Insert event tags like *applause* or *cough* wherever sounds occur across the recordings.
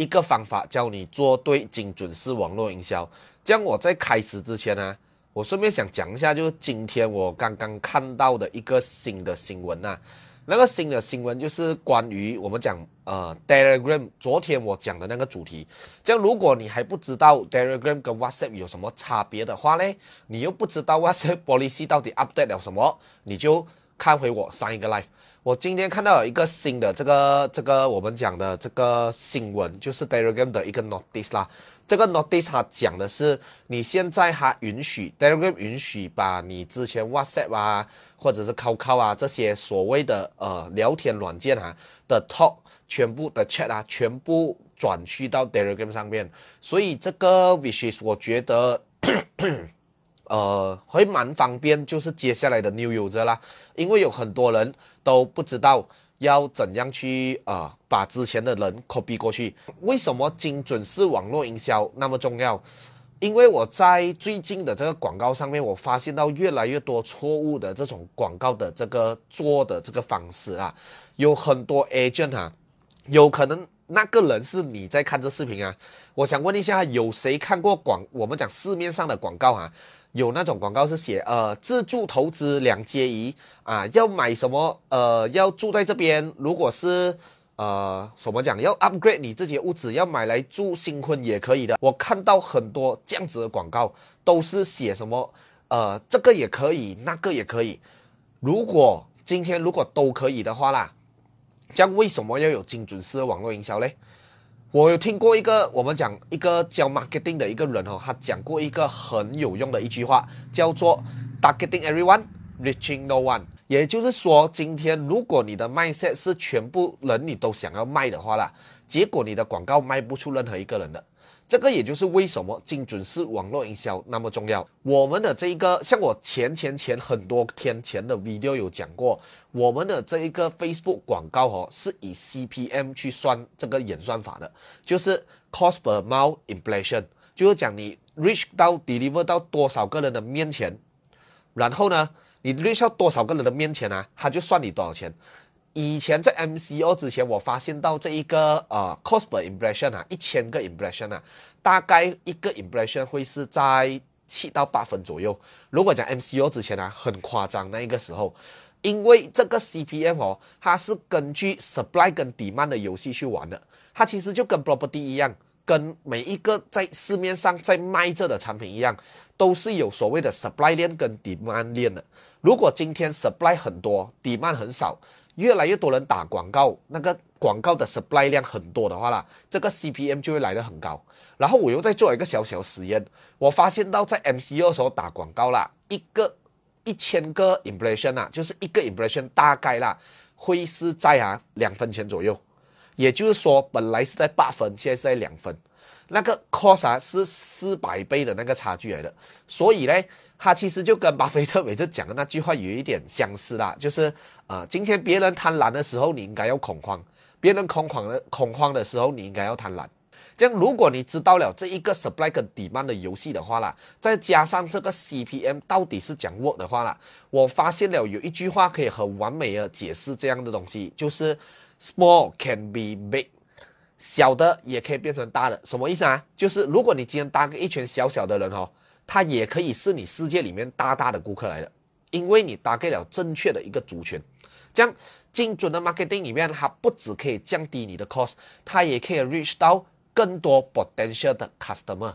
一个方法教你做对精准式网络营销。这样我在开始之前呢，我顺便想讲一下，就是今天我刚刚看到的一个新的新闻呐。那个新的新闻就是关于我们讲呃 Telegram，昨天我讲的那个主题。这样如果你还不知道 Telegram 跟 WhatsApp 有什么差别的话呢，你又不知道 WhatsApp policy 到底 update 了什么，你就看回我上一个 live。我今天看到有一个新的这个这个我们讲的这个新闻，就是 Telegram 的一个 notice 啦。这个 notice 它讲的是，你现在还允许 Telegram 允许把你之前 WhatsApp 啊，或者是 QQ 啊这些所谓的呃聊天软件啊的 talk 全部的 chat 啊全部转去到 Telegram 上面。所以这个 which is 我觉得。*coughs* 呃，会蛮方便，就是接下来的 new user 啦，因为有很多人都不知道要怎样去啊把之前的人 copy 过去。为什么精准式网络营销那么重要？因为我在最近的这个广告上面，我发现到越来越多错误的这种广告的这个做的这个方式啊，有很多 agent 啊，有可能那个人是你在看这视频啊，我想问一下，有谁看过广我们讲市面上的广告啊？有那种广告是写呃自助投资两阶一啊，要买什么呃要住在这边，如果是呃什么讲要 upgrade 你自己的屋子，要买来住新婚也可以的。我看到很多这样子的广告，都是写什么呃这个也可以，那个也可以。如果今天如果都可以的话啦，这样为什么要有精准式的网络营销嘞？我有听过一个，我们讲一个教 marketing 的一个人哦，他讲过一个很有用的一句话，叫做 “targeting everyone, reaching no one”。也就是说，今天如果你的卖 set 是全部人你都想要卖的话啦，结果你的广告卖不出任何一个人的。这个也就是为什么精准式网络营销那么重要。我们的这一个，像我前前前很多天前的 video 有讲过，我们的这一个 Facebook 广告哦，是以 CPM 去算这个演算法的，就是 cost per mile inflation，就是讲你 reach 到 deliver 到多少个人的面前，然后呢，你 reach 到多少个人的面前啊，他就算你多少钱。以前在 MCO 之前，我发现到这一个呃 cost per impression 啊，一千个 impression 啊，大概一个 impression 会是在七到八分左右。如果讲 MCO 之前啊，很夸张那一个时候，因为这个 CPM 哦，它是根据 supply 跟 demand 的游戏去玩的，它其实就跟 property 一样，跟每一个在市面上在卖这的产品一样，都是有所谓的 supply 链跟 demand 链的。如果今天 supply 很多，demand 很少。越来越多人打广告，那个广告的 supply 量很多的话啦，这个 CPM 就会来得很高。然后我又在做一个小小实验，我发现到在 MCO 时候打广告啦，一个一千个 impression 啊，就是一个 impression 大概啦会是在啊两分钱左右，也就是说本来是在八分，现在是在两分，那个 cost 啊是四百倍的那个差距来的，所以呢。他其实就跟巴菲特 *laughs* 每次讲的那句话有一点相似啦，就是啊，今天别人贪婪的时候，你应该要恐慌；别人恐慌的恐慌的时候，你应该要贪婪。这样，如果你知道了这一个 supply 跟 demand 的游戏的话啦，再加上这个 CPM 到底是讲 what 的话啦，我发现了有一句话可以很完美的解释这样的东西，就是 small can be big，小的也可以变成大的。什么意思啊？就是如果你今天搭个一群小小的人哦。他也可以是你世界里面大大的顾客来的，因为你搭给了正确的一个族群，这样精准的 marketing 里面，它不只可以降低你的 cost，它也可以 reach 到更多 potential 的 customer。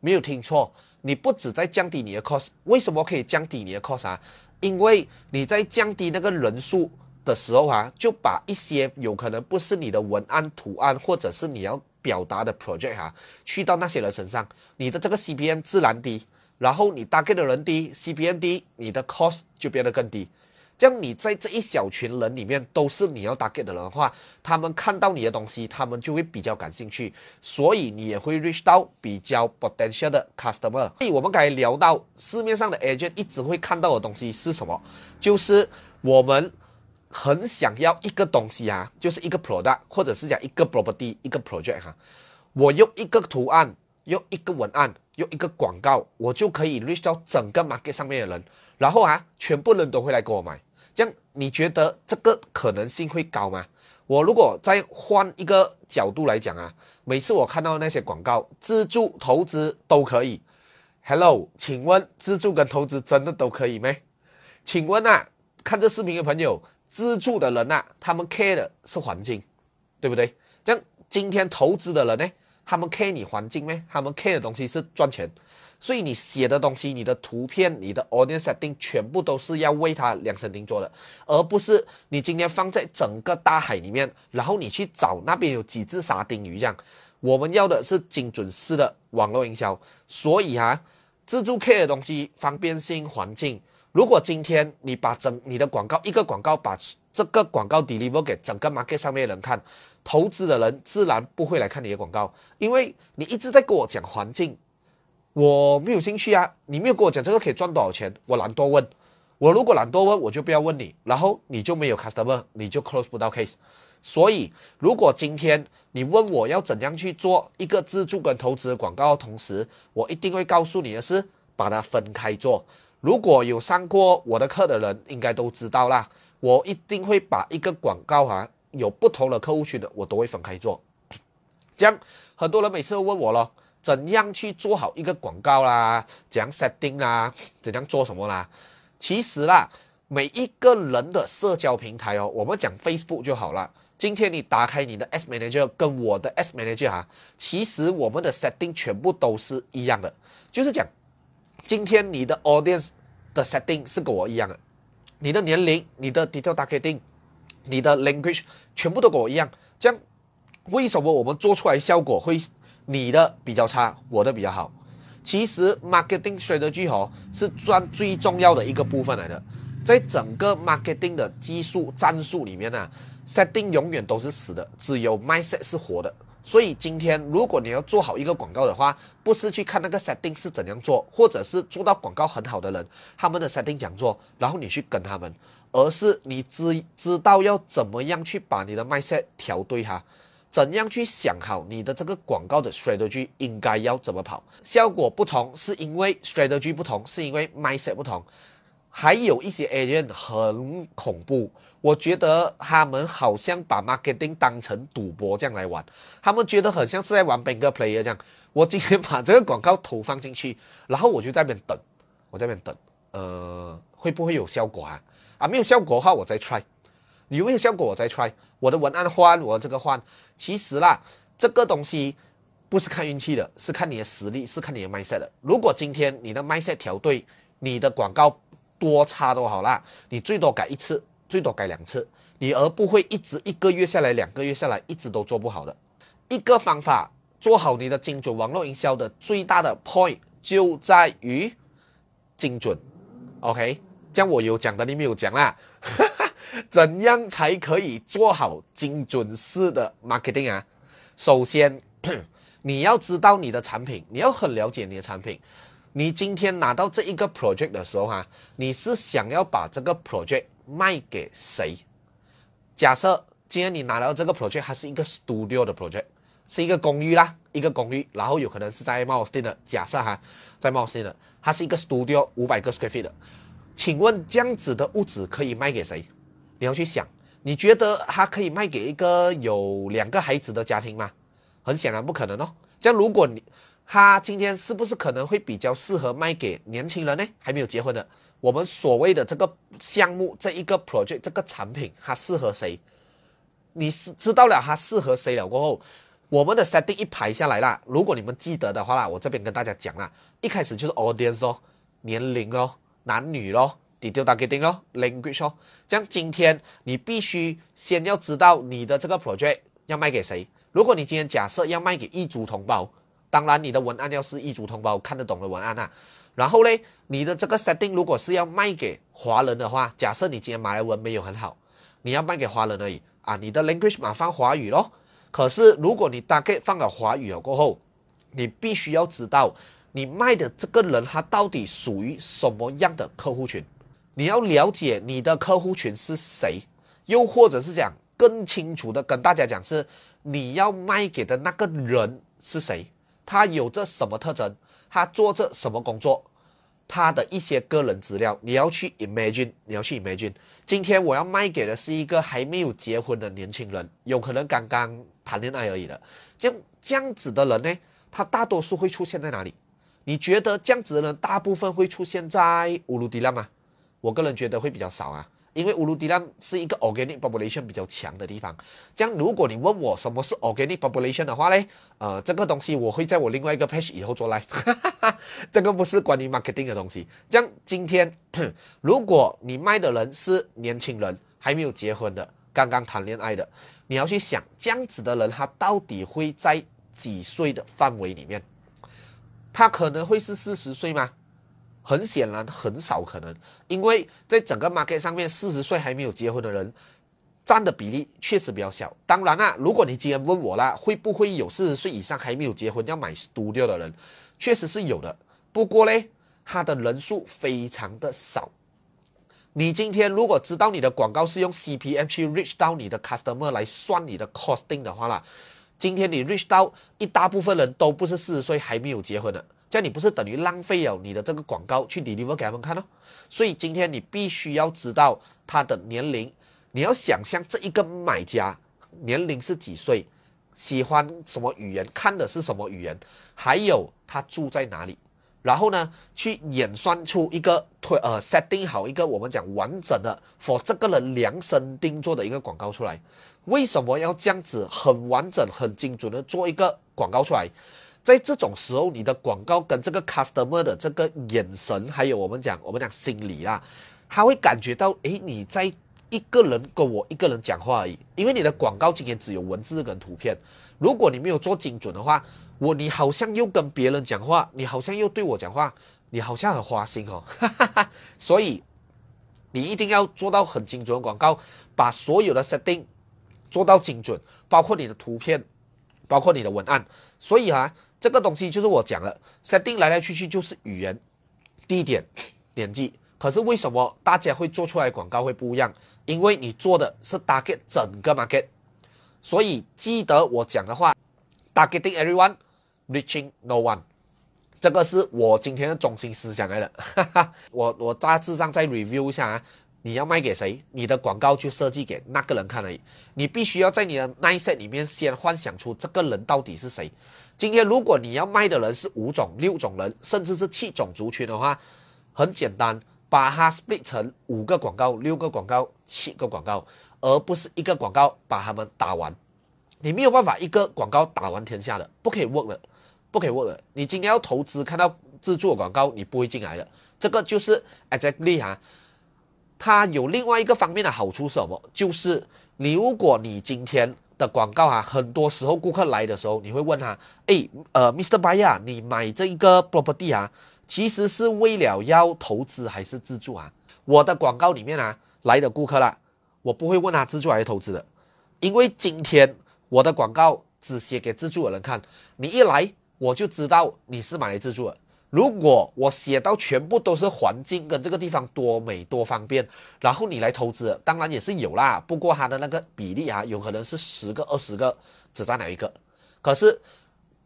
没有听错，你不止在降低你的 cost，为什么可以降低你的 cost 啊？因为你在降低那个人数的时候啊，就把一些有可能不是你的文案、图案，或者是你要表达的 project 哈，去到那些人身上，你的这个 CPM 自然低。然后你 target 的人低，CPM 低，你的 cost 就变得更低。这样你在这一小群人里面都是你要 target 的人的话，他们看到你的东西，他们就会比较感兴趣，所以你也会 reach 到比较 potential 的 customer。所以我们刚才聊到市面上的 agent 一直会看到的东西是什么？就是我们很想要一个东西啊，就是一个 product，或者是讲一个 property，一个 project 哈。我用一个图案，用一个文案。用一个广告，我就可以 reach 到整个 market 上面的人，然后啊，全部人都会来给我买。这样你觉得这个可能性会高吗？我如果再换一个角度来讲啊，每次我看到那些广告，自助投资都可以。Hello，请问自助跟投资真的都可以没？请问啊，看这视频的朋友，资助的人呐，他们 care 的是环境，对不对？这样今天投资的人呢，他们 care 你环境没？他们 care 的东西是赚钱。所以你写的东西、你的图片、你的 audience setting 全部都是要为他量身定做的，而不是你今天放在整个大海里面，然后你去找那边有几只沙丁鱼这样。我们要的是精准式的网络营销。所以啊，自助 care 的东西方便性、环境。如果今天你把整你的广告一个广告把这个广告 deliver 给整个 market 上面的人看，投资的人自然不会来看你的广告，因为你一直在跟我讲环境。我没有兴趣啊！你没有跟我讲这个可以赚多少钱，我懒惰问。我如果懒惰问，我就不要问你，然后你就没有 customer，你就 close 不到 case。所以，如果今天你问我要怎样去做一个自助跟投资的广告，同时我一定会告诉你的是，把它分开做。如果有上过我的课的人，应该都知道啦。我一定会把一个广告哈，有不同的客户群的，我都会分开做。这样，很多人每次都问我咯。怎样去做好一个广告啦？怎样 setting 啦？怎样做什么啦？其实啦，每一个人的社交平台哦，我们讲 Facebook 就好了。今天你打开你的 S Manager 跟我的 S Manager 哈，其实我们的 setting 全部都是一样的，就是讲今天你的 audience 的 setting 是跟我一样的，你的年龄、你的 detail targeting、你的 language 全部都跟我一样。这样为什么我们做出来效果会？你的比较差，我的比较好。其实 marketing strategy 哦是赚最重要的一个部分来的，在整个 marketing 的技术战术里面呢，setting 永远都是死的，只有 mindset 是活的。所以今天如果你要做好一个广告的话，不是去看那个 setting 是怎样做，或者是做到广告很好的人他们的 setting 讲座，然后你去跟他们，而是你知知道要怎么样去把你的 mindset 调对哈。怎样去想好你的这个广告的 strategy 应该要怎么跑？效果不同是因为 strategy 不同，是因为 mindset 不同。还有一些 agent 很恐怖，我觉得他们好像把 marketing 当成赌博这样来玩，他们觉得很像是在玩 banker player 这样。我今天把这个广告投放进去，然后我就在那边等，我在那边等，呃，会不会有效果啊？啊，没有效果的话，我再 try。有没有效果？我再 try。我的文案换，我这个换。其实啦，这个东西不是看运气的，是看你的实力，是看你的 mindset 的。如果今天你的 mindset 调对，你的广告多差都好啦，你最多改一次，最多改两次，你而不会一直一个月下来，两个月下来，一直都做不好的。一个方法做好你的精准网络营销的最大的 point 就在于精准。OK，这样我有讲的，你没有讲啦。*laughs* 怎样才可以做好精准式的 marketing 啊？首先，*coughs* 你要知道你的产品，你要很了解你的产品。你今天拿到这一个 project 的时候哈，你是想要把这个 project 卖给谁？假设今天你拿到这个 project，它是一个 studio 的 project，是一个公寓啦，一个公寓，然后有可能是在 m o u s t 的。假设哈，在 m o u s t 的，它是一个 studio 五百个 square feet 的。请问这样子的屋子可以卖给谁？你要去想，你觉得它可以卖给一个有两个孩子的家庭吗？很显然不可能哦。这样，如果你他今天是不是可能会比较适合卖给年轻人呢？还没有结婚的，我们所谓的这个项目这一个 project 这个产品，它适合谁？你是知道了它适合谁了过后，我们的 setting 一排下来啦。如果你们记得的话啦，我这边跟大家讲啦，一开始就是 audience 哦，年龄咯，男女咯。detail targeting 咯，language 咯，这样今天你必须先要知道你的这个 project 要卖给谁。如果你今天假设要卖给异族同胞，当然你的文案要是异族同胞看得懂的文案啊。然后嘞，你的这个 setting 如果是要卖给华人的话，假设你今天马来文没有很好，你要卖给华人而已啊，你的 language 嘛放华语咯。可是如果你大概放了华语了过后，你必须要知道你卖的这个人他到底属于什么样的客户群。你要了解你的客户群是谁，又或者是讲更清楚的跟大家讲，是你要卖给的那个人是谁，他有着什么特征，他做着什么工作他的一些个人资料，你要去 imagine，你要去 imagine，今天我要卖给的是一个还没有结婚的年轻人，有可能刚刚谈恋爱而已的，这样这样子的人呢，他大多数会出现在哪里？你觉得这样子的人大部分会出现在乌鲁迪拉吗？我个人觉得会比较少啊。因为乌鲁迪兰是一个 organic population 比较强的地方，这样如果你问我什么是 organic population 的话呢，呃，这个东西我会在我另外一个 page 以后做 live，*laughs* 这个不是关于 marketing 的东西。这样今天 *coughs* 如果你卖的人是年轻人，还没有结婚的，刚刚谈恋爱的，你要去想这样子的人他到底会在几岁的范围里面，他可能会是四十岁吗？很显然，很少可能，因为在整个 market 上面，四十岁还没有结婚的人占的比例确实比较小。当然啦，如果你今天问我啦，会不会有四十岁以上还没有结婚要买 studio 的人，确实是有的。不过呢，他的人数非常的少。你今天如果知道你的广告是用 CPM 去 reach 到你的 customer 来算你的 costing 的话啦，今天你 reach 到一大部分人都不是四十岁还没有结婚的。这样你不是等于浪费了你的这个广告去 deliver 给他们看哦？所以今天你必须要知道他的年龄，你要想象这一个买家年龄是几岁，喜欢什么语言，看的是什么语言，还有他住在哪里，然后呢，去演算出一个推呃 setting 好一个我们讲完整的 for 这个人量身定做的一个广告出来。为什么要这样子很完整、很精准的做一个广告出来？在这种时候，你的广告跟这个 customer 的这个眼神，还有我们讲我们讲心理啦，他会感觉到，诶，你在一个人跟我一个人讲话而已，因为你的广告今天只有文字跟图片，如果你没有做精准的话，我你好像又跟别人讲话，你好像又对我讲话，你好像很花心哦，*laughs* 所以你一定要做到很精准的广告，把所有的 setting 做到精准，包括你的图片，包括你的文案，所以啊。这个东西就是我讲了，setting 来来去去就是语言、地点、年纪。可是为什么大家会做出来广告会不一样？因为你做的是 target 整个 market，所以记得我讲的话，targeting everyone，reaching no one，这个是我今天的中心思想来的。哈 *laughs* 哈我我大致上再 review 一下啊。你要卖给谁？你的广告就设计给那个人看而已。你必须要在你的那一 set 里面先幻想出这个人到底是谁。今天如果你要卖的人是五种、六种人，甚至是七种族群的话，很简单，把它 split 成五个广告、六个广告、七个广告，而不是一个广告把他们打完。你没有办法一个广告打完天下的，不可以忘了，不可以忘了。你今天要投资看到自助广告，你不会进来的。这个就是 exactly 哈。它有另外一个方面的好处是什么？就是你如果你今天的广告啊，很多时候顾客来的时候，你会问他，哎，呃，Mr. Buyer，你买这一个 property 啊，其实是为了要投资还是自住啊？我的广告里面啊，来的顾客啦，我不会问他自住还是投资的，因为今天我的广告只写给自住的人看，你一来我就知道你是买来自住的。如果我写到全部都是环境跟这个地方多美多方便，然后你来投资，当然也是有啦。不过它的那个比例啊，有可能是十个、二十个只占了一个。可是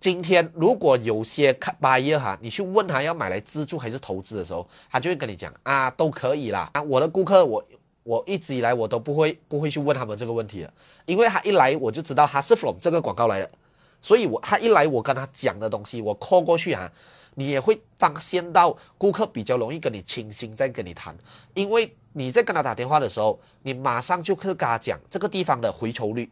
今天如果有些看 buyer 哈，你去问他要买来自住还是投资的时候，他就会跟你讲啊，都可以啦。啊，我的顾客我我一直以来我都不会不会去问他们这个问题的，因为他一来我就知道他是 from 这个广告来的，所以我他一来我跟他讲的东西我 call 过去啊。你也会发现到顾客比较容易跟你倾心，在跟你谈，因为你在跟他打电话的时候，你马上就可以跟他讲这个地方的回抽率，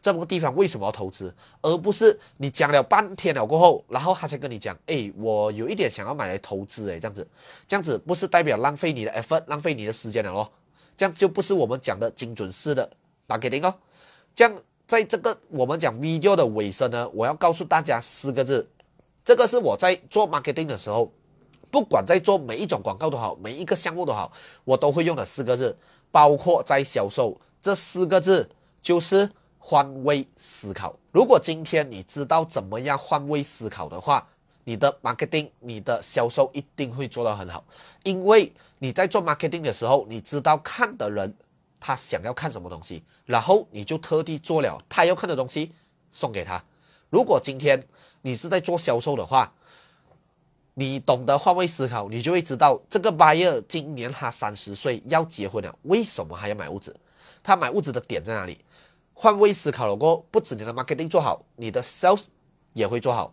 这个地方为什么要投资，而不是你讲了半天了过后，然后他才跟你讲，哎，我有一点想要买来投资，哎，这样子，这样子不是代表浪费你的 effort，浪费你的时间了咯，这样就不是我们讲的精准式的打给您哦。这样在这个我们讲 video 的尾声呢，我要告诉大家四个字。这个是我在做 marketing 的时候，不管在做每一种广告都好，每一个项目都好，我都会用的四个字，包括在销售这四个字就是换位思考。如果今天你知道怎么样换位思考的话，你的 marketing、你的销售一定会做到很好，因为你在做 marketing 的时候，你知道看的人他想要看什么东西，然后你就特地做了他要看的东西送给他。如果今天，你是在做销售的话，你懂得换位思考，你就会知道这个 buyer 今年他三十岁要结婚了，为什么还要买屋子？他买屋子的点在哪里？换位思考了过后，不止你的 marketing 做好，你的 sales 也会做好。